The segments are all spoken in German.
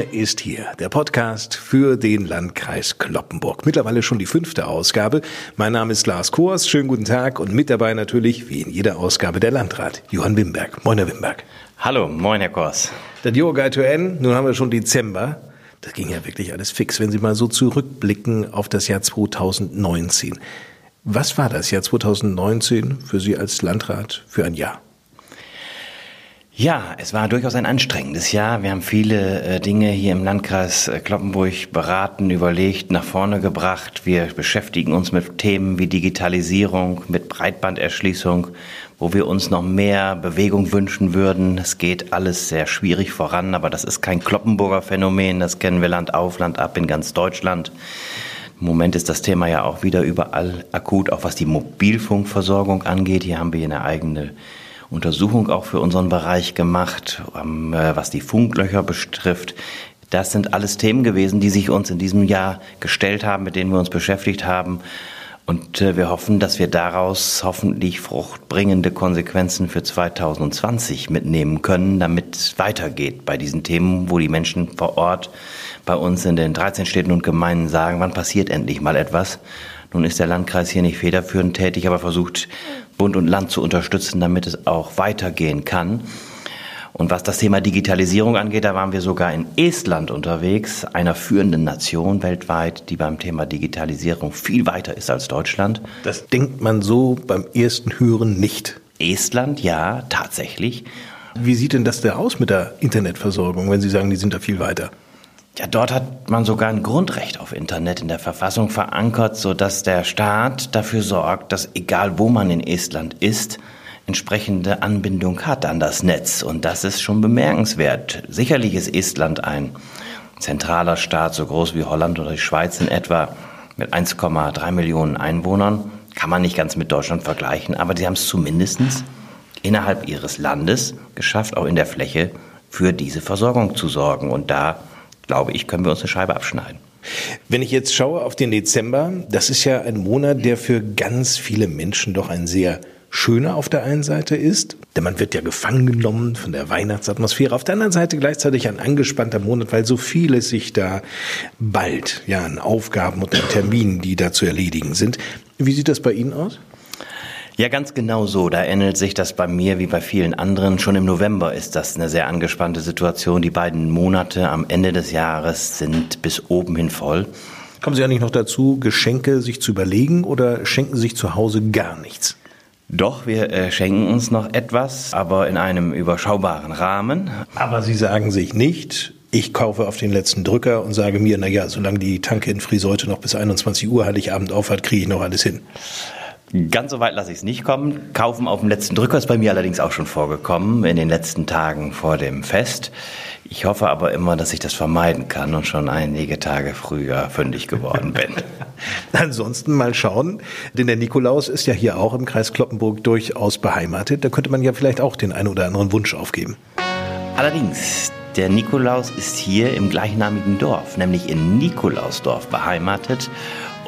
Ist hier, der Podcast für den Landkreis Kloppenburg. Mittlerweile schon die fünfte Ausgabe. Mein Name ist Lars Kors. Schönen guten Tag und mit dabei natürlich, wie in jeder Ausgabe, der Landrat Johann Wimberg. Moin, Herr Wimberg. Hallo, moin, Herr Kors. Der Diogai to N, nun haben wir schon Dezember. Das ging ja wirklich alles fix, wenn Sie mal so zurückblicken auf das Jahr 2019. Was war das Jahr 2019 für Sie als Landrat für ein Jahr? Ja, es war durchaus ein anstrengendes Jahr. Wir haben viele äh, Dinge hier im Landkreis äh, Kloppenburg beraten, überlegt, nach vorne gebracht. Wir beschäftigen uns mit Themen wie Digitalisierung, mit Breitbanderschließung, wo wir uns noch mehr Bewegung wünschen würden. Es geht alles sehr schwierig voran, aber das ist kein Kloppenburger Phänomen. Das kennen wir Land auf, Land ab in ganz Deutschland. Im Moment ist das Thema ja auch wieder überall akut, auch was die Mobilfunkversorgung angeht. Hier haben wir eine eigene Untersuchung auch für unseren Bereich gemacht, ähm, äh, was die Funklöcher betrifft. Das sind alles Themen gewesen, die sich uns in diesem Jahr gestellt haben, mit denen wir uns beschäftigt haben. Und äh, wir hoffen, dass wir daraus hoffentlich fruchtbringende Konsequenzen für 2020 mitnehmen können, damit es weitergeht bei diesen Themen, wo die Menschen vor Ort bei uns in den 13 Städten und Gemeinden sagen, wann passiert endlich mal etwas. Nun ist der Landkreis hier nicht federführend tätig, aber versucht Bund und Land zu unterstützen, damit es auch weitergehen kann. Und was das Thema Digitalisierung angeht, da waren wir sogar in Estland unterwegs, einer führenden Nation weltweit, die beim Thema Digitalisierung viel weiter ist als Deutschland. Das denkt man so beim ersten Hören nicht. Estland, ja, tatsächlich. Wie sieht denn das da aus mit der Internetversorgung, wenn Sie sagen, die sind da viel weiter? Ja, dort hat man sogar ein Grundrecht auf Internet in der Verfassung verankert, so dass der Staat dafür sorgt, dass egal wo man in Estland ist, entsprechende Anbindung hat an das Netz. Und das ist schon bemerkenswert. Sicherlich ist Estland ein zentraler Staat, so groß wie Holland oder die Schweiz in etwa, mit 1,3 Millionen Einwohnern. Kann man nicht ganz mit Deutschland vergleichen, aber sie haben es zumindest innerhalb ihres Landes geschafft, auch in der Fläche für diese Versorgung zu sorgen. Und da glaube ich, können wir uns eine Scheibe abschneiden. Wenn ich jetzt schaue auf den Dezember, das ist ja ein Monat, der für ganz viele Menschen doch ein sehr schöner auf der einen Seite ist, denn man wird ja gefangen genommen von der Weihnachtsatmosphäre. Auf der anderen Seite gleichzeitig ein angespannter Monat, weil so vieles sich da bald ja an Aufgaben und an Terminen, die da zu erledigen sind. Wie sieht das bei Ihnen aus? Ja, ganz genau so. Da ähnelt sich das bei mir wie bei vielen anderen. Schon im November ist das eine sehr angespannte Situation. Die beiden Monate am Ende des Jahres sind bis oben hin voll. Kommen Sie eigentlich noch dazu, Geschenke sich zu überlegen oder schenken Sie sich zu Hause gar nichts? Doch, wir äh, schenken uns noch etwas, aber in einem überschaubaren Rahmen. Aber Sie sagen sich nicht, ich kaufe auf den letzten Drücker und sage mir, na ja, solange die Tanke in Friseute noch bis 21 Uhr Heiligabend aufhat, kriege ich noch alles hin. Ganz so weit lasse ich es nicht kommen. Kaufen auf dem letzten Drücker ist bei mir allerdings auch schon vorgekommen, in den letzten Tagen vor dem Fest. Ich hoffe aber immer, dass ich das vermeiden kann und schon einige Tage früher fündig geworden bin. Ansonsten mal schauen, denn der Nikolaus ist ja hier auch im Kreis Kloppenburg durchaus beheimatet. Da könnte man ja vielleicht auch den einen oder anderen Wunsch aufgeben. Allerdings, der Nikolaus ist hier im gleichnamigen Dorf, nämlich in Nikolausdorf beheimatet.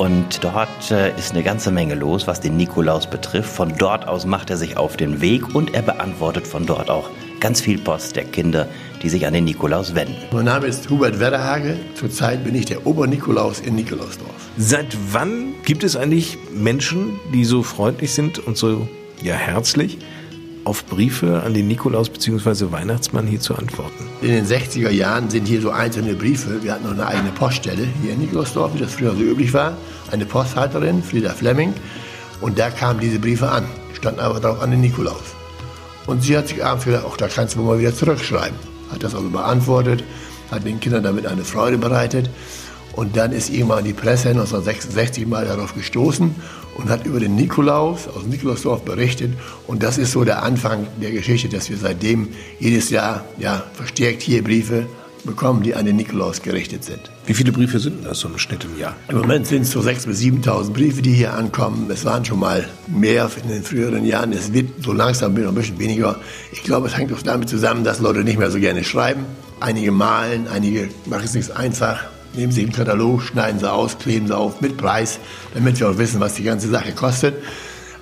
Und dort äh, ist eine ganze Menge los, was den Nikolaus betrifft. Von dort aus macht er sich auf den Weg und er beantwortet von dort auch ganz viel Post der Kinder, die sich an den Nikolaus wenden. Mein Name ist Hubert Wetterhage. Zurzeit bin ich der Obernikolaus in Nikolausdorf. Seit wann gibt es eigentlich Menschen, die so freundlich sind und so ja, herzlich, auf Briefe an den Nikolaus bzw. Weihnachtsmann hier zu antworten? In den 60er Jahren sind hier so einzelne Briefe. Wir hatten noch eine eigene Poststelle hier in Nikolausdorf, wie das früher so üblich war. Eine Posthalterin, Frieda Fleming. Und da kamen diese Briefe an, standen aber drauf an den Nikolaus. Und sie hat sich abends gedacht, ach, da kannst du mal wieder zurückschreiben. Hat das also beantwortet, hat den Kindern damit eine Freude bereitet. Und dann ist irgendwann die Presse 1966 mal darauf gestoßen und hat über den Nikolaus aus Nikolausdorf berichtet. Und das ist so der Anfang der Geschichte, dass wir seitdem jedes Jahr ja, verstärkt hier Briefe bekommen, die an den Nikolaus gerichtet sind. Wie viele Briefe sind das so im Schnitt im Jahr? Im Moment sind es so 6.000 bis 7.000 Briefe, die hier ankommen. Es waren schon mal mehr in den früheren Jahren. Es wird so langsam ein bisschen weniger. Ich glaube, es hängt auch damit zusammen, dass Leute nicht mehr so gerne schreiben. Einige malen, einige machen es nicht einfach nehmen Sie einen Katalog, schneiden Sie aus, kleben Sie auf mit Preis, damit wir auch wissen, was die ganze Sache kostet.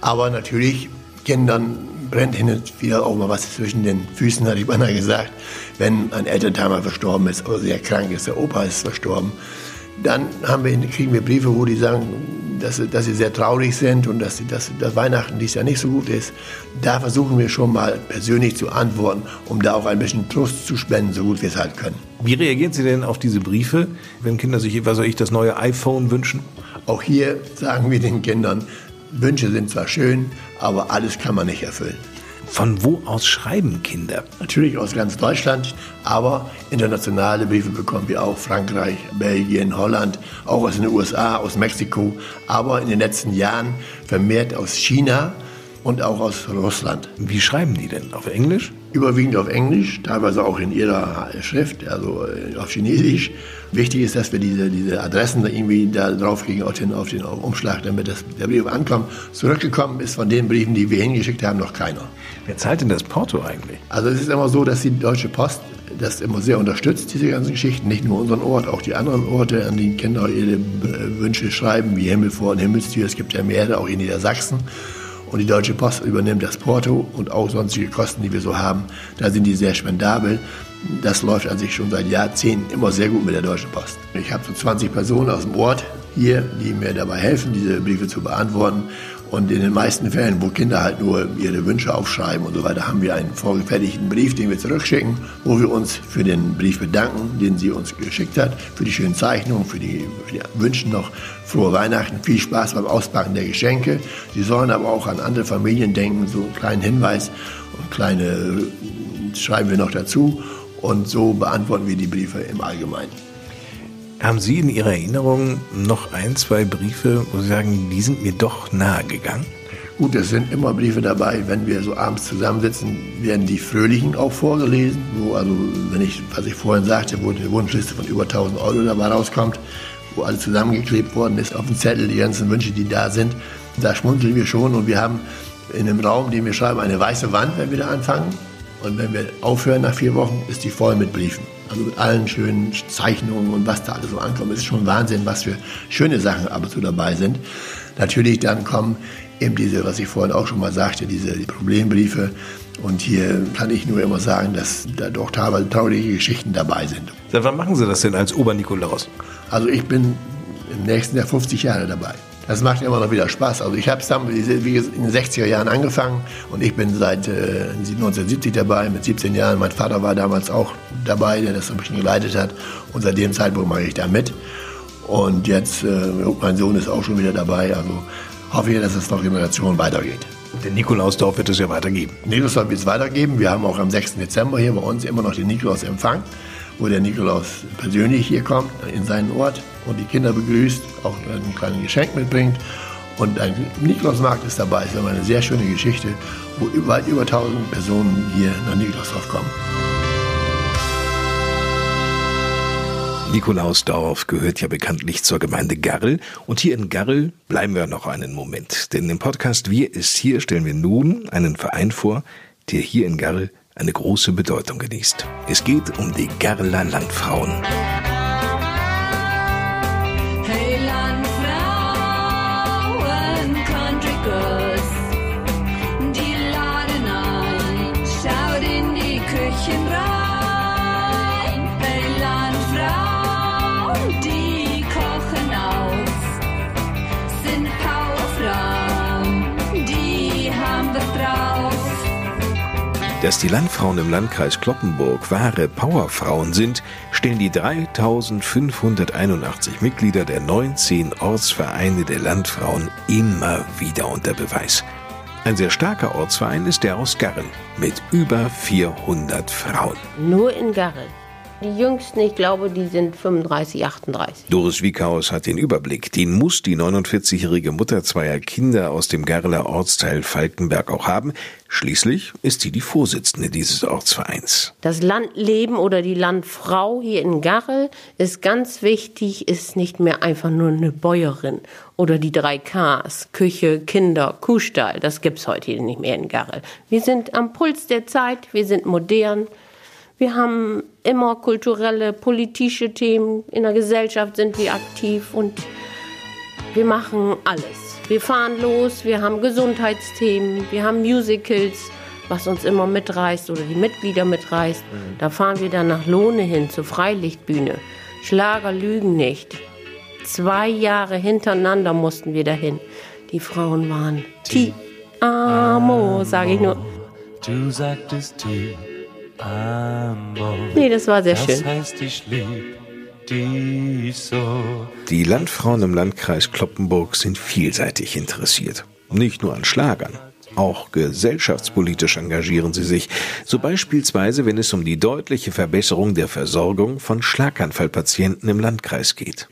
Aber natürlich Kindern brennt hin und wieder auch mal was zwischen den Füßen, hatte ich beinahe gesagt. Wenn ein Elternteil verstorben ist oder sehr krank ist, der Opa ist verstorben, dann haben wir, kriegen wir Briefe, wo die sagen, dass, dass sie sehr traurig sind und dass, dass, dass Weihnachten dies Jahr nicht so gut ist. Da versuchen wir schon mal persönlich zu antworten, um da auch ein bisschen Trost zu spenden, so gut wir es halt können. Wie reagieren Sie denn auf diese Briefe, wenn Kinder sich, was soll ich, das neue iPhone wünschen? Auch hier sagen wir den Kindern, Wünsche sind zwar schön, aber alles kann man nicht erfüllen. Von wo aus schreiben Kinder? Natürlich aus ganz Deutschland, aber internationale Briefe bekommen wir auch. Frankreich, Belgien, Holland, auch aus den USA, aus Mexiko, aber in den letzten Jahren vermehrt aus China und auch aus Russland. Wie schreiben die denn? Auf Englisch? Überwiegend auf Englisch, teilweise auch in ihrer Schrift, also äh, auf Chinesisch. Wichtig ist, dass wir diese, diese Adressen irgendwie da draufkriegen auf den, auf den Umschlag, damit das, der Brief ankommt. Zurückgekommen ist von den Briefen, die wir hingeschickt haben, noch keiner. Wer zahlt denn das Porto eigentlich? Also es ist immer so, dass die Deutsche Post das immer sehr unterstützt, diese ganzen Geschichten. Nicht nur unseren Ort, auch die anderen Orte, an denen Kinder ihre Wünsche schreiben, wie Himmelfort und Himmelstür. Es gibt ja mehrere, auch in Niedersachsen. Und die Deutsche Post übernimmt das Porto und auch sonstige Kosten, die wir so haben. Da sind die sehr spendabel. Das läuft an sich schon seit Jahrzehnten immer sehr gut mit der Deutschen Post. Ich habe so 20 Personen aus dem Ort hier, die mir dabei helfen, diese Briefe zu beantworten. Und in den meisten Fällen, wo Kinder halt nur ihre Wünsche aufschreiben und so weiter, haben wir einen vorgefertigten Brief, den wir zurückschicken, wo wir uns für den Brief bedanken, den sie uns geschickt hat, für die schönen Zeichnungen, für die, für die Wünsche noch frohe Weihnachten, viel Spaß beim Auspacken der Geschenke. Sie sollen aber auch an andere Familien denken, so einen kleinen Hinweis und kleine schreiben wir noch dazu. Und so beantworten wir die Briefe im Allgemeinen. Haben Sie in Ihrer Erinnerung noch ein, zwei Briefe, wo Sie sagen, die sind mir doch nahe gegangen? Gut, es sind immer Briefe dabei. Wenn wir so abends zusammensitzen, werden die Fröhlichen auch vorgelesen. Wo also, wenn ich, was ich vorhin sagte, wo eine Wunschliste von über 1000 Euro dabei rauskommt, wo alles zusammengeklebt worden ist auf dem Zettel, die ganzen Wünsche, die da sind. Da schmunzeln wir schon und wir haben in dem Raum, den wir schreiben, eine weiße Wand, wenn wir da anfangen. Und wenn wir aufhören nach vier Wochen, ist die voll mit Briefen. Also mit allen schönen Zeichnungen und was da alles so ankommt. Es ist schon Wahnsinn, was für schöne Sachen ab und zu dabei sind. Natürlich dann kommen eben diese, was ich vorhin auch schon mal sagte, diese Problembriefe. Und hier kann ich nur immer sagen, dass da doch teilweise traurige Geschichten dabei sind. Seit wann machen Sie das denn als Obernikolaus? Also ich bin im nächsten Jahr 50 Jahre dabei. Das macht immer noch wieder Spaß. Also ich habe es dann in den 60er Jahren angefangen und ich bin seit äh, 1970 dabei, mit 17 Jahren. Mein Vater war damals auch dabei, der das ein bisschen geleitet hat. Und seit dem Zeitpunkt mache ich da mit. Und jetzt, äh, mein Sohn ist auch schon wieder dabei. Also hoffe ich, dass es noch Generationen weitergeht. Den Nikolausdorf wird es ja weitergeben. Nikolausdorf wird es weitergeben. Wir haben auch am 6. Dezember hier bei uns immer noch den Nikolausempfang wo der Nikolaus persönlich hier kommt, in seinen Ort und die Kinder begrüßt, auch ein kleines Geschenk mitbringt. Und ein Nikolausmarkt ist dabei. Es ist eine sehr schöne Geschichte, wo weit über 1000 Personen hier nach Nikolausdorf kommen. Nikolausdorf gehört ja bekanntlich zur Gemeinde Garrel. Und hier in Garrel bleiben wir noch einen Moment. Denn im Podcast Wir ist hier stellen wir nun einen Verein vor, der hier in Garrel eine große Bedeutung genießt. Es geht um die Gerler Landfrauen. Dass die Landfrauen im Landkreis Kloppenburg wahre Powerfrauen sind, stellen die 3581 Mitglieder der 19 Ortsvereine der Landfrauen immer wieder unter Beweis. Ein sehr starker Ortsverein ist der aus Garren mit über 400 Frauen. Nur in Garren. Die Jüngsten, ich glaube, die sind 35, 38. Doris Wiekhaus hat den Überblick. Den muss die 49-jährige Mutter zweier Kinder aus dem Garler Ortsteil Falkenberg auch haben. Schließlich ist sie die Vorsitzende dieses Ortsvereins. Das Landleben oder die Landfrau hier in Garrel ist ganz wichtig, ist nicht mehr einfach nur eine Bäuerin oder die drei Ks, Küche, Kinder, Kuhstall. Das gibt's heute nicht mehr in Garrel. Wir sind am Puls der Zeit, wir sind modern. Wir haben immer kulturelle, politische Themen. In der Gesellschaft sind wir aktiv und wir machen alles. Wir fahren los, wir haben Gesundheitsthemen, wir haben Musicals was uns immer mitreißt oder die Mitglieder mitreißt. Mhm. Da fahren wir dann nach Lohne hin zur Freilichtbühne. Schlager lügen nicht. Zwei Jahre hintereinander mussten wir dahin. Die Frauen waren Ti Amo, sage ich nur. Du sagtest Ti Amo. Nee, das war sehr schön. Das heißt, ich lieb die Landfrauen im Landkreis Kloppenburg sind vielseitig interessiert. Nicht nur an Schlagern. Auch gesellschaftspolitisch engagieren sie sich, so beispielsweise wenn es um die deutliche Verbesserung der Versorgung von Schlaganfallpatienten im Landkreis geht.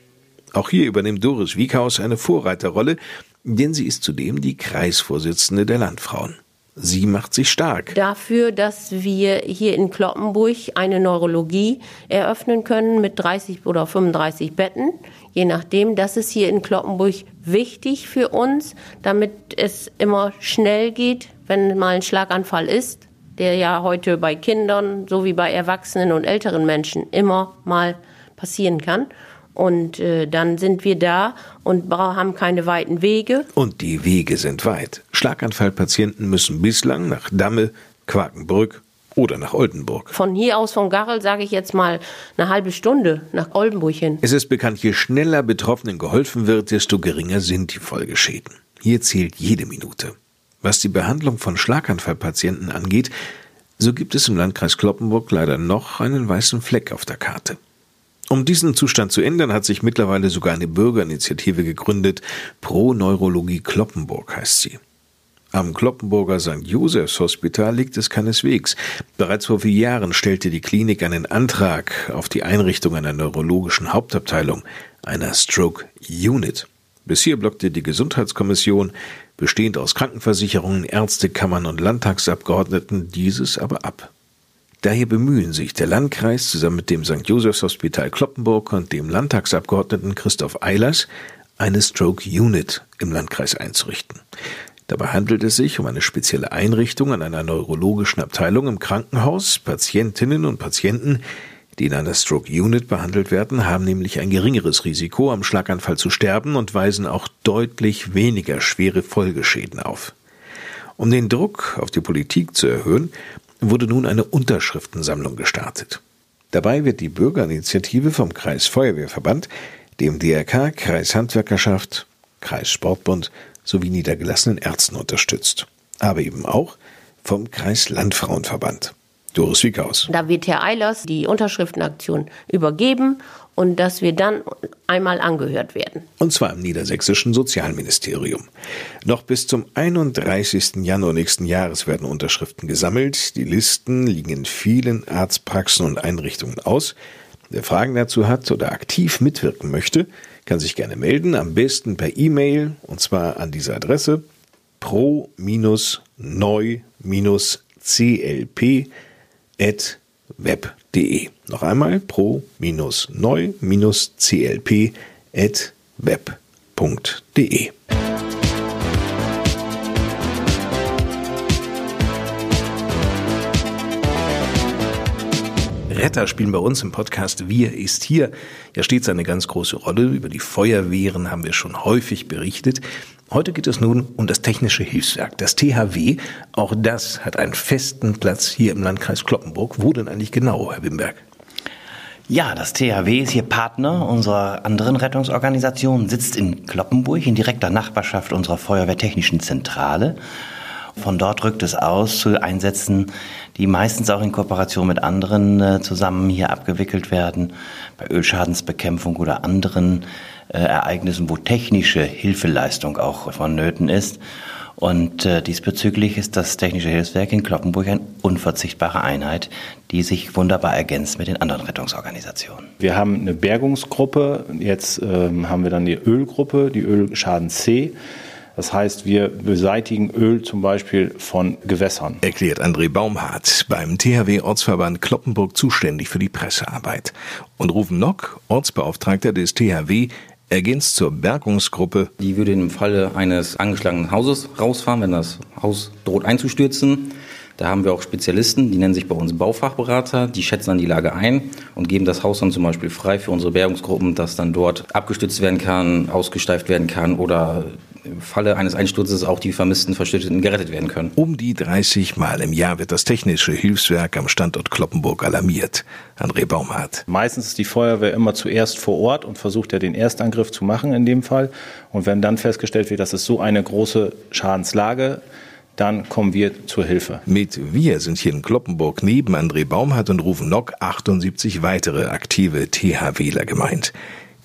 Auch hier übernimmt Doris Wiekhaus eine Vorreiterrolle, denn sie ist zudem die Kreisvorsitzende der Landfrauen. Sie macht sich stark. Dafür, dass wir hier in Kloppenburg eine Neurologie eröffnen können mit 30 oder 35 Betten, je nachdem. Das ist hier in Kloppenburg wichtig für uns, damit es immer schnell geht, wenn mal ein Schlaganfall ist, der ja heute bei Kindern sowie bei Erwachsenen und älteren Menschen immer mal passieren kann. Und äh, dann sind wir da und haben keine weiten Wege. Und die Wege sind weit. Schlaganfallpatienten müssen bislang nach Damme, Quakenbrück oder nach Oldenburg. Von hier aus von Garrel sage ich jetzt mal eine halbe Stunde nach Oldenburg hin. Es ist bekannt, je schneller Betroffenen geholfen wird, desto geringer sind die Folgeschäden. Hier zählt jede Minute. Was die Behandlung von Schlaganfallpatienten angeht, so gibt es im Landkreis Kloppenburg leider noch einen weißen Fleck auf der Karte. Um diesen Zustand zu ändern, hat sich mittlerweile sogar eine Bürgerinitiative gegründet. Pro Neurologie Kloppenburg heißt sie. Am Kloppenburger St. Josephs Hospital liegt es keineswegs. Bereits vor vier Jahren stellte die Klinik einen Antrag auf die Einrichtung einer neurologischen Hauptabteilung, einer Stroke Unit. Bisher blockte die Gesundheitskommission, bestehend aus Krankenversicherungen, Ärztekammern und Landtagsabgeordneten, dieses aber ab. Daher bemühen sich der Landkreis zusammen mit dem St. Josephs Hospital Kloppenburg und dem Landtagsabgeordneten Christoph Eilers, eine Stroke Unit im Landkreis einzurichten. Dabei handelt es sich um eine spezielle Einrichtung an einer neurologischen Abteilung im Krankenhaus. Patientinnen und Patienten, die in einer Stroke Unit behandelt werden, haben nämlich ein geringeres Risiko, am Schlaganfall zu sterben und weisen auch deutlich weniger schwere Folgeschäden auf. Um den Druck auf die Politik zu erhöhen, wurde nun eine Unterschriftensammlung gestartet. Dabei wird die Bürgerinitiative vom Kreisfeuerwehrverband, dem DRK, Kreishandwerkerschaft, Kreissportbund sowie niedergelassenen Ärzten unterstützt. Aber eben auch vom Kreislandfrauenverband. Doris Wiekaus. Da wird Herr Eilers die Unterschriftenaktion übergeben und dass wir dann einmal angehört werden. Und zwar im niedersächsischen Sozialministerium. Noch bis zum 31. Januar nächsten Jahres werden Unterschriften gesammelt. Die Listen liegen in vielen Arztpraxen und Einrichtungen aus. Wer Fragen dazu hat oder aktiv mitwirken möchte, kann sich gerne melden, am besten per E-Mail und zwar an diese Adresse pro-neu-clp@ web.de. Noch einmal pro-neu-clp.web.de. Retter spielen bei uns im Podcast Wir ist hier ja stets eine ganz große Rolle. Über die Feuerwehren haben wir schon häufig berichtet. Heute geht es nun um das Technische Hilfswerk, das THW. Auch das hat einen festen Platz hier im Landkreis Kloppenburg. Wo denn eigentlich genau, Herr Wimberg? Ja, das THW ist hier Partner unserer anderen Rettungsorganisation, sitzt in Kloppenburg in direkter Nachbarschaft unserer Feuerwehrtechnischen Zentrale. Von dort rückt es aus zu Einsätzen, die meistens auch in Kooperation mit anderen äh, zusammen hier abgewickelt werden, bei Ölschadensbekämpfung oder anderen äh, Ereignissen, wo technische Hilfeleistung auch vonnöten ist. Und äh, diesbezüglich ist das Technische Hilfswerk in Kloppenburg eine unverzichtbare Einheit, die sich wunderbar ergänzt mit den anderen Rettungsorganisationen. Wir haben eine Bergungsgruppe, jetzt ähm, haben wir dann die Ölgruppe, die Ölschaden C. Das heißt, wir beseitigen Öl zum Beispiel von Gewässern. Erklärt André Baumhardt beim THW-Ortsverband Kloppenburg zuständig für die Pressearbeit. Und Rufen Nock, Ortsbeauftragter des THW, ergänzt zur Bergungsgruppe. Die würde im Falle eines angeschlagenen Hauses rausfahren, wenn das Haus droht einzustürzen. Da haben wir auch Spezialisten, die nennen sich bei uns Baufachberater, die schätzen dann die Lage ein und geben das Haus dann zum Beispiel frei für unsere Bergungsgruppen, dass dann dort abgestützt werden kann, ausgesteift werden kann oder im Falle eines Einsturzes auch die vermissten Verstütteten gerettet werden können. Um die 30 Mal im Jahr wird das Technische Hilfswerk am Standort Kloppenburg alarmiert. André Baumhardt. Meistens ist die Feuerwehr immer zuerst vor Ort und versucht ja den Erstangriff zu machen in dem Fall. Und wenn dann festgestellt wird, dass es so eine große Schadenslage dann kommen wir zur Hilfe. Mit wir sind hier in Kloppenburg neben André Baumhardt und rufen Nock 78 weitere aktive THWler gemeint.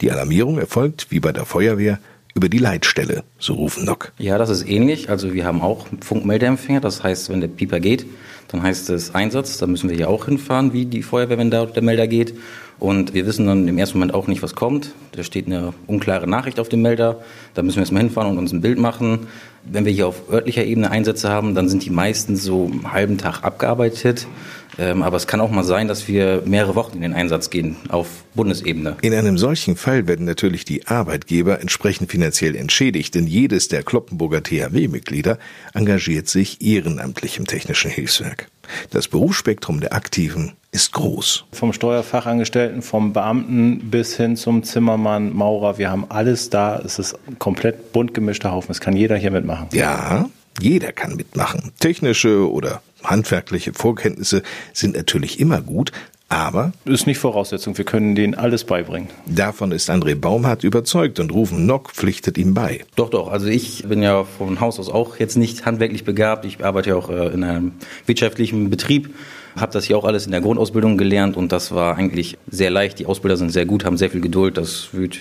Die Alarmierung erfolgt, wie bei der Feuerwehr, über die Leitstelle, so rufen Nock. Ja, das ist ähnlich. Also wir haben auch Funkmeldeempfänger. Das heißt, wenn der Pieper geht, dann heißt es Einsatz. Da müssen wir hier auch hinfahren, wie die Feuerwehr, wenn da der Melder geht. Und wir wissen dann im ersten Moment auch nicht, was kommt. Da steht eine unklare Nachricht auf dem Melder. Da müssen wir erstmal hinfahren und uns ein Bild machen. Wenn wir hier auf örtlicher Ebene Einsätze haben, dann sind die meistens so einen halben Tag abgearbeitet. Ähm, aber es kann auch mal sein, dass wir mehrere Wochen in den Einsatz gehen auf Bundesebene. In einem solchen Fall werden natürlich die Arbeitgeber entsprechend finanziell entschädigt, denn jedes der Kloppenburger THW-Mitglieder engagiert sich ehrenamtlich im Technischen Hilfswerk. Das Berufsspektrum der Aktiven ist groß. Vom Steuerfachangestellten, vom Beamten bis hin zum Zimmermann, Maurer, wir haben alles da. Es ist ein komplett bunt gemischter Haufen. Es kann jeder hier mitmachen. Ja, jeder kann mitmachen. Technische oder handwerkliche Vorkenntnisse sind natürlich immer gut, aber ist nicht Voraussetzung. Wir können denen alles beibringen. Davon ist André Baumhardt überzeugt und Rufen Nock pflichtet ihm bei. Doch, doch. Also ich bin ja von Haus aus auch jetzt nicht handwerklich begabt. Ich arbeite ja auch äh, in einem wirtschaftlichen Betrieb. Habe das hier auch alles in der Grundausbildung gelernt und das war eigentlich sehr leicht. Die Ausbilder sind sehr gut, haben sehr viel Geduld. Das wird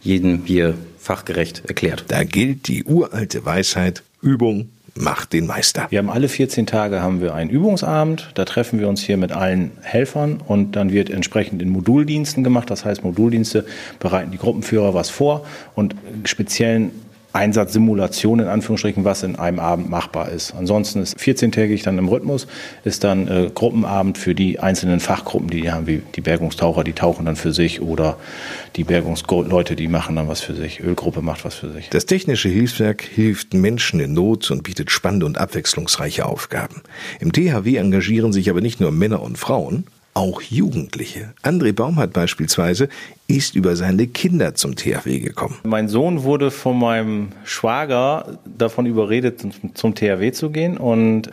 jedem hier fachgerecht erklärt. Da gilt die uralte Weisheit, Übung macht den Meister. Wir haben alle 14 Tage haben wir einen Übungsabend. Da treffen wir uns hier mit allen Helfern und dann wird entsprechend in Moduldiensten gemacht. Das heißt, Moduldienste bereiten die Gruppenführer was vor und speziellen Einsatzsimulation in Anführungsstrichen, was in einem Abend machbar ist. Ansonsten ist 14-tägig dann im Rhythmus, ist dann äh, Gruppenabend für die einzelnen Fachgruppen, die, die haben, wie die Bergungstaucher, die tauchen dann für sich oder die Bergungsleute, die machen dann was für sich. Ölgruppe macht was für sich. Das Technische Hilfswerk hilft Menschen in Not und bietet spannende und abwechslungsreiche Aufgaben. Im THW engagieren sich aber nicht nur Männer und Frauen, auch Jugendliche. André Baumhardt beispielsweise ist über seine Kinder zum THW gekommen. Mein Sohn wurde von meinem Schwager davon überredet, zum THW zu gehen. Und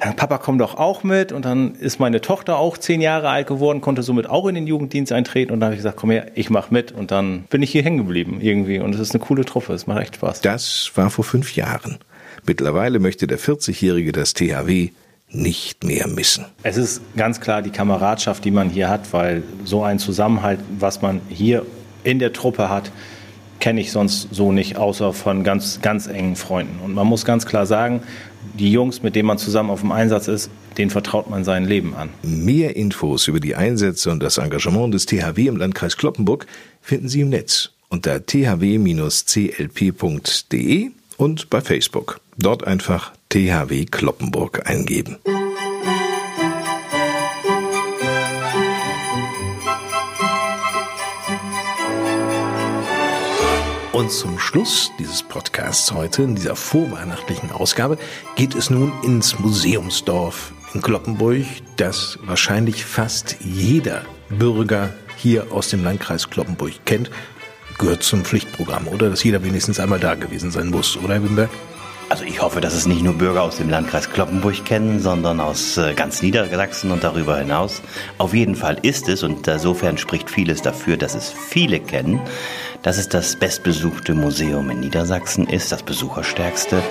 dann, Papa, komm doch auch mit. Und dann ist meine Tochter auch zehn Jahre alt geworden, konnte somit auch in den Jugenddienst eintreten. Und dann habe ich gesagt, komm her, ich mach mit. Und dann bin ich hier hängen geblieben irgendwie. Und es ist eine coole Truppe, es macht echt Spaß. Das war vor fünf Jahren. Mittlerweile möchte der 40-Jährige das THW nicht mehr missen. Es ist ganz klar die Kameradschaft, die man hier hat, weil so ein Zusammenhalt, was man hier in der Truppe hat, kenne ich sonst so nicht, außer von ganz, ganz engen Freunden. Und man muss ganz klar sagen, die Jungs, mit denen man zusammen auf dem Einsatz ist, denen vertraut man sein Leben an. Mehr Infos über die Einsätze und das Engagement des THW im Landkreis Kloppenburg finden Sie im Netz unter thw-clp.de und bei Facebook. Dort einfach THW Kloppenburg eingeben. Und zum Schluss dieses Podcasts heute, in dieser vorweihnachtlichen Ausgabe, geht es nun ins Museumsdorf in Kloppenburg, das wahrscheinlich fast jeder Bürger hier aus dem Landkreis Kloppenburg kennt. Gehört zum Pflichtprogramm, oder? Dass jeder wenigstens einmal da gewesen sein muss, oder, Herr Wimberg? Also ich hoffe, dass es nicht nur Bürger aus dem Landkreis Kloppenburg kennen, sondern aus äh, ganz Niedersachsen und darüber hinaus. Auf jeden Fall ist es, und insofern spricht vieles dafür, dass es viele kennen, dass es das bestbesuchte Museum in Niedersachsen ist, das besucherstärkste.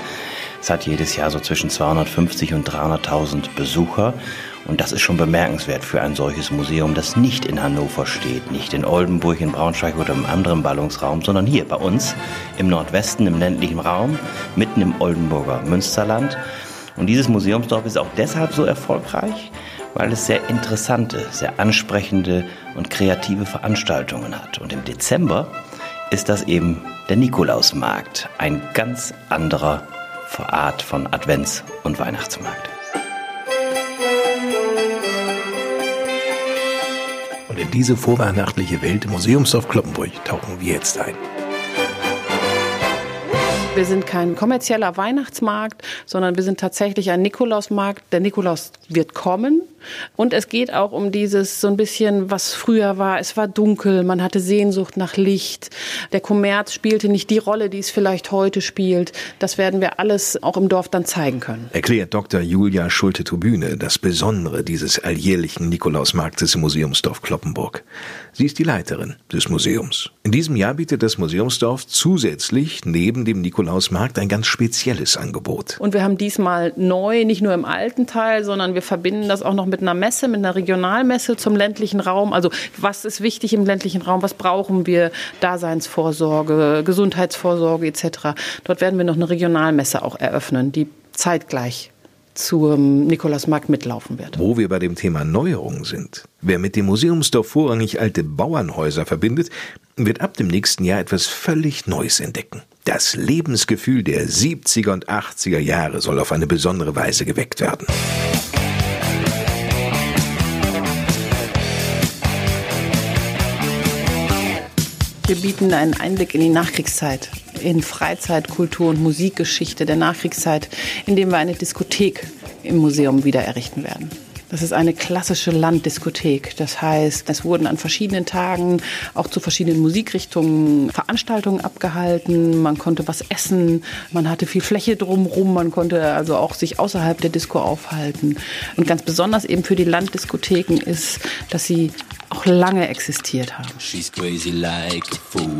Es hat jedes Jahr so zwischen 250 und 300.000 Besucher. Und das ist schon bemerkenswert für ein solches Museum, das nicht in Hannover steht, nicht in Oldenburg, in Braunschweig oder im anderen Ballungsraum, sondern hier bei uns im Nordwesten, im ländlichen Raum, mitten im Oldenburger Münsterland. Und dieses Museumsdorf ist auch deshalb so erfolgreich, weil es sehr interessante, sehr ansprechende und kreative Veranstaltungen hat. Und im Dezember ist das eben der Nikolausmarkt, ein ganz anderer Art von Advents- und Weihnachtsmarkt. Und in diese vorweihnachtliche Welt im Museumsdorf Kloppenburg tauchen wir jetzt ein. Wir sind kein kommerzieller Weihnachtsmarkt, sondern wir sind tatsächlich ein Nikolausmarkt. Der Nikolaus wird kommen Und es geht auch um dieses so ein bisschen, was früher war. Es war dunkel, man hatte Sehnsucht nach Licht. Der Kommerz spielte nicht die Rolle, die es vielleicht heute spielt. Das werden wir alles auch im Dorf dann zeigen können. Erklärt Dr. Julia Schulte-Tribüne das Besondere dieses alljährlichen Nikolausmarktes im Museumsdorf Kloppenburg. Sie ist die Leiterin des Museums. In diesem Jahr bietet das Museumsdorf zusätzlich neben dem Nikolausmarkt ein ganz spezielles Angebot. Und wir haben diesmal neu, nicht nur im alten Teil, sondern wir verbinden das auch noch mit einer Messe, mit einer Regionalmesse zum ländlichen Raum. Also was ist wichtig im ländlichen Raum? Was brauchen wir? Daseinsvorsorge, Gesundheitsvorsorge etc. Dort werden wir noch eine Regionalmesse auch eröffnen, die zeitgleich zum Nikolausmarkt mitlaufen wird. Wo wir bei dem Thema Neuerungen sind. Wer mit dem Museumsdorf vorrangig alte Bauernhäuser verbindet, wird ab dem nächsten Jahr etwas völlig Neues entdecken. Das Lebensgefühl der 70er und 80er Jahre soll auf eine besondere Weise geweckt werden. Wir bieten einen Einblick in die Nachkriegszeit, in Freizeit, Kultur und Musikgeschichte der Nachkriegszeit, indem wir eine Diskothek im Museum wieder errichten werden. Das ist eine klassische Landdiskothek. Das heißt, es wurden an verschiedenen Tagen auch zu verschiedenen Musikrichtungen Veranstaltungen abgehalten. Man konnte was essen. Man hatte viel Fläche drumherum. Man konnte also auch sich außerhalb der Disco aufhalten. Und ganz besonders eben für die Landdiskotheken ist, dass sie auch lange existiert haben. She's crazy like a fool.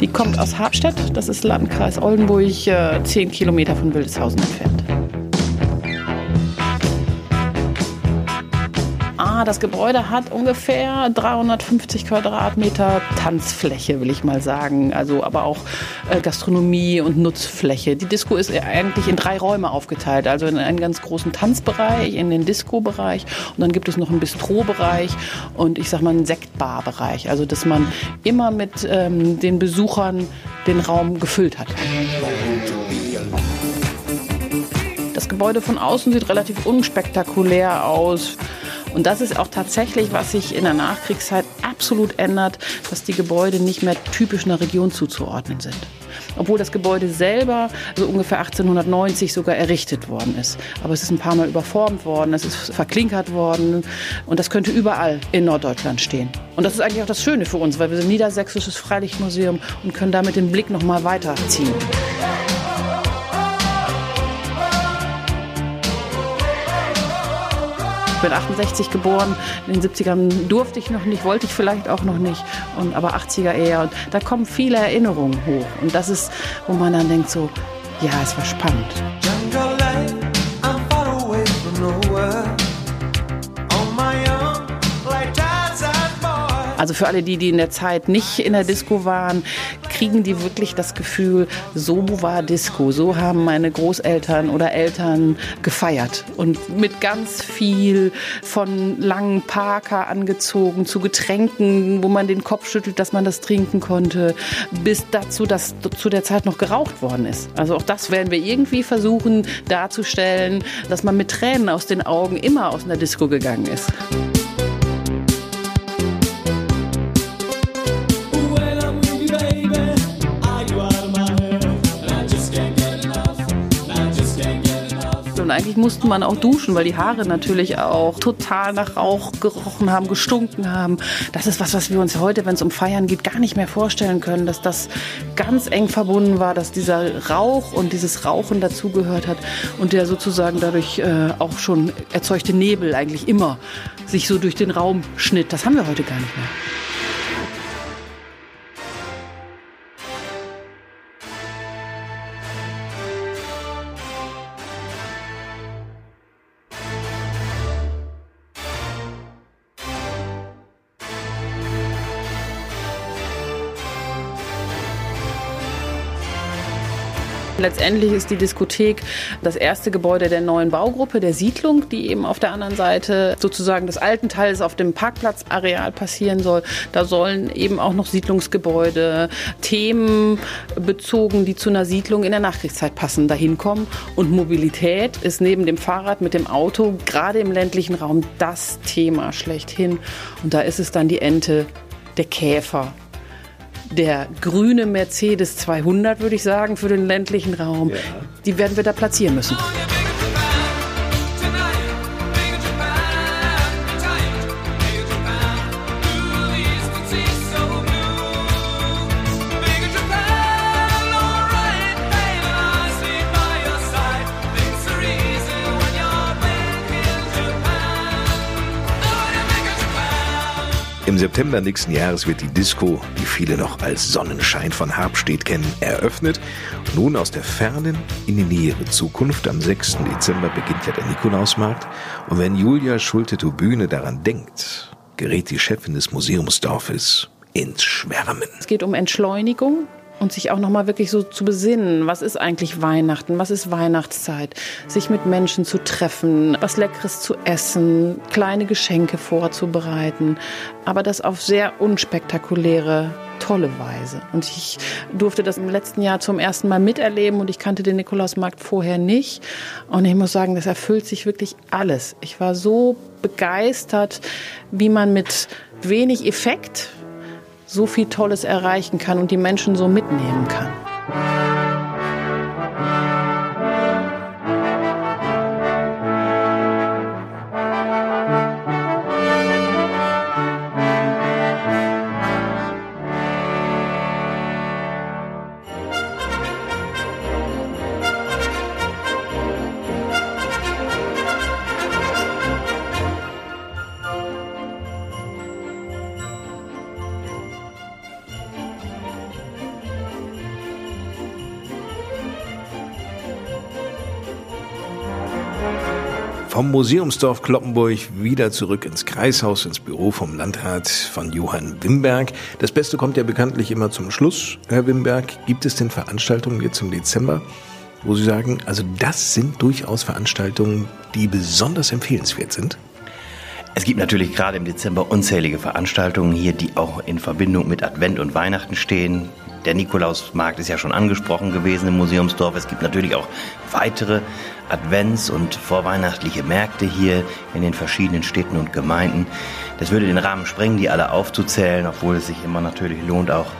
Die kommt aus Habstedt, das ist Landkreis Oldenburg, äh, zehn Kilometer von Wildeshausen entfernt. Das Gebäude hat ungefähr 350 Quadratmeter Tanzfläche, will ich mal sagen. Also aber auch äh, Gastronomie und Nutzfläche. Die Disco ist eigentlich in drei Räume aufgeteilt. Also in einen ganz großen Tanzbereich, in den Disco-Bereich und dann gibt es noch einen Bistro-Bereich und ich sag mal einen Sektbar-Bereich. Also dass man immer mit ähm, den Besuchern den Raum gefüllt hat. Das Gebäude von außen sieht relativ unspektakulär aus. Und das ist auch tatsächlich, was sich in der Nachkriegszeit absolut ändert, dass die Gebäude nicht mehr typisch einer Region zuzuordnen sind. Obwohl das Gebäude selber so ungefähr 1890 sogar errichtet worden ist. Aber es ist ein paar Mal überformt worden, es ist verklinkert worden und das könnte überall in Norddeutschland stehen. Und das ist eigentlich auch das Schöne für uns, weil wir sind Niedersächsisches Freilichtmuseum und können damit den Blick noch mal weiterziehen. Ich bin 68 geboren, in den 70ern durfte ich noch nicht, wollte ich vielleicht auch noch nicht, und, aber 80er eher. Und da kommen viele Erinnerungen hoch. Und das ist, wo man dann denkt so, ja, es war spannend. Also für alle die, die in der Zeit nicht in der Disco waren, kriegen die wirklich das Gefühl, so war Disco, so haben meine Großeltern oder Eltern gefeiert. Und mit ganz viel von langen Parker angezogen zu Getränken, wo man den Kopf schüttelt, dass man das trinken konnte, bis dazu, dass zu der Zeit noch geraucht worden ist. Also auch das werden wir irgendwie versuchen darzustellen, dass man mit Tränen aus den Augen immer aus einer Disco gegangen ist. Und eigentlich musste man auch duschen, weil die Haare natürlich auch total nach Rauch gerochen haben, gestunken haben. Das ist was, was wir uns heute, wenn es um Feiern geht, gar nicht mehr vorstellen können, dass das ganz eng verbunden war, dass dieser Rauch und dieses Rauchen dazugehört hat und der sozusagen dadurch äh, auch schon erzeugte Nebel eigentlich immer sich so durch den Raum schnitt. Das haben wir heute gar nicht mehr. Letztendlich ist die Diskothek das erste Gebäude der neuen Baugruppe, der Siedlung, die eben auf der anderen Seite sozusagen des alten Teils auf dem Parkplatzareal passieren soll. Da sollen eben auch noch Siedlungsgebäude, Themen bezogen, die zu einer Siedlung in der Nachkriegszeit passen, dahin kommen. Und Mobilität ist neben dem Fahrrad mit dem Auto gerade im ländlichen Raum das Thema schlechthin. Und da ist es dann die Ente, der Käfer, der grüne Mercedes 200, würde ich sagen, für den ländlichen Raum. Ja. Die werden wir da platzieren müssen. Im September nächsten Jahres wird die Disco, die viele noch als Sonnenschein von Habstedt kennen, eröffnet. Nun aus der fernen in die nähere Zukunft. Am 6. Dezember beginnt ja der Nikolausmarkt. Und wenn Julia Schulte-Tubüne daran denkt, gerät die Chefin des Museumsdorfes ins Schwärmen. Es geht um Entschleunigung, und sich auch noch mal wirklich so zu besinnen, was ist eigentlich Weihnachten, was ist Weihnachtszeit, sich mit Menschen zu treffen, was leckeres zu essen, kleine Geschenke vorzubereiten, aber das auf sehr unspektakuläre tolle Weise. Und ich durfte das im letzten Jahr zum ersten Mal miterleben und ich kannte den Nikolausmarkt vorher nicht. Und ich muss sagen, das erfüllt sich wirklich alles. Ich war so begeistert, wie man mit wenig Effekt so viel Tolles erreichen kann und die Menschen so mitnehmen kann. Vom Museumsdorf Kloppenburg wieder zurück ins Kreishaus, ins Büro vom Landrat von Johann Wimberg. Das Beste kommt ja bekanntlich immer zum Schluss. Herr Wimberg, gibt es denn Veranstaltungen jetzt im Dezember, wo Sie sagen, also das sind durchaus Veranstaltungen, die besonders empfehlenswert sind? Es gibt natürlich gerade im Dezember unzählige Veranstaltungen hier, die auch in Verbindung mit Advent und Weihnachten stehen. Der Nikolausmarkt ist ja schon angesprochen gewesen im Museumsdorf. Es gibt natürlich auch weitere Advents- und vorweihnachtliche Märkte hier in den verschiedenen Städten und Gemeinden. Das würde den Rahmen sprengen, die alle aufzuzählen, obwohl es sich immer natürlich lohnt, auch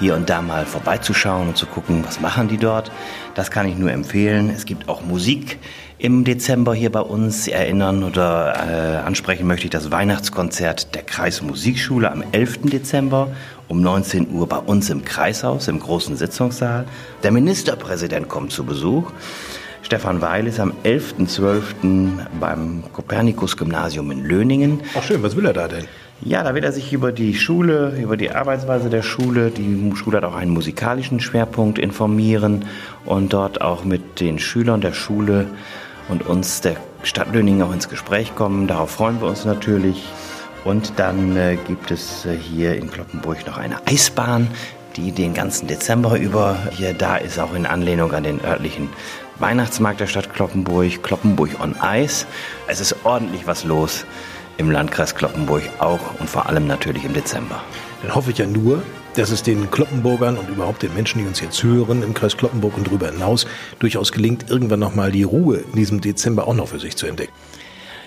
hier und da mal vorbeizuschauen und zu gucken, was machen die dort. Das kann ich nur empfehlen. Es gibt auch Musik im Dezember hier bei uns. Erinnern oder äh, ansprechen möchte ich das Weihnachtskonzert der Kreismusikschule am 11. Dezember um 19 Uhr bei uns im Kreishaus, im großen Sitzungssaal. Der Ministerpräsident kommt zu Besuch. Stefan Weil ist am 11.12. beim Kopernikus-Gymnasium in Löningen. Ach schön, was will er da denn? Ja, da wird er sich über die Schule, über die Arbeitsweise der Schule, die Schule hat auch einen musikalischen Schwerpunkt informieren und dort auch mit den Schülern der Schule und uns der Stadt Löningen auch ins Gespräch kommen. Darauf freuen wir uns natürlich. Und dann äh, gibt es äh, hier in Kloppenburg noch eine Eisbahn, die den ganzen Dezember über hier da ist, auch in Anlehnung an den örtlichen Weihnachtsmarkt der Stadt Kloppenburg, Kloppenburg on Eis. Es ist ordentlich was los im Landkreis Kloppenburg auch und vor allem natürlich im Dezember. Dann hoffe ich ja nur, dass es den Kloppenburgern und überhaupt den Menschen, die uns jetzt hören, im Kreis Kloppenburg und darüber hinaus durchaus gelingt, irgendwann nochmal die Ruhe in diesem Dezember auch noch für sich zu entdecken.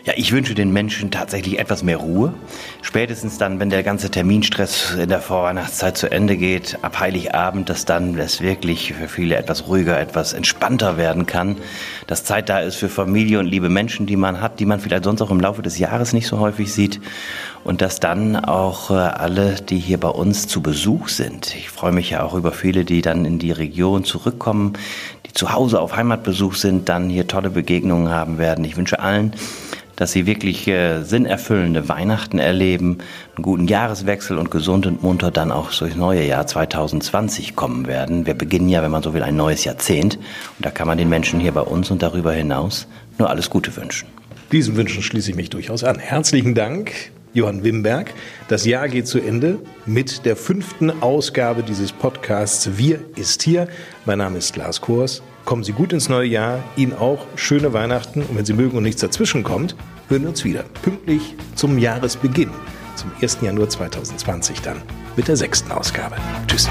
Ja, ich wünsche den Menschen tatsächlich etwas mehr Ruhe. Spätestens dann, wenn der ganze Terminstress in der Vorweihnachtszeit zu Ende geht, ab Heiligabend, dass dann es wirklich für viele etwas ruhiger, etwas entspannter werden kann. Dass Zeit da ist für Familie und liebe Menschen, die man hat, die man vielleicht sonst auch im Laufe des Jahres nicht so häufig sieht. Und dass dann auch äh, alle, die hier bei uns zu Besuch sind. Ich freue mich ja auch über viele, die dann in die Region zurückkommen, die zu Hause auf Heimatbesuch sind, dann hier tolle Begegnungen haben werden. Ich wünsche allen, dass sie wirklich äh, sinnerfüllende Weihnachten erleben, einen guten Jahreswechsel und gesund und munter dann auch durchs neue Jahr 2020 kommen werden. Wir beginnen ja, wenn man so will, ein neues Jahrzehnt und da kann man den Menschen hier bei uns und darüber hinaus nur alles Gute wünschen. Diesen Wünschen schließe ich mich durchaus an. Herzlichen Dank, Johann Wimberg. Das Jahr geht zu Ende mit der fünften Ausgabe dieses Podcasts Wir ist hier. Mein Name ist Lars Kors. Kommen Sie gut ins neue Jahr, Ihnen auch schöne Weihnachten und wenn Sie mögen und nichts dazwischen kommt, hören wir uns wieder. Pünktlich zum Jahresbeginn, zum 1. Januar 2020 dann mit der sechsten Ausgabe. Tschüss.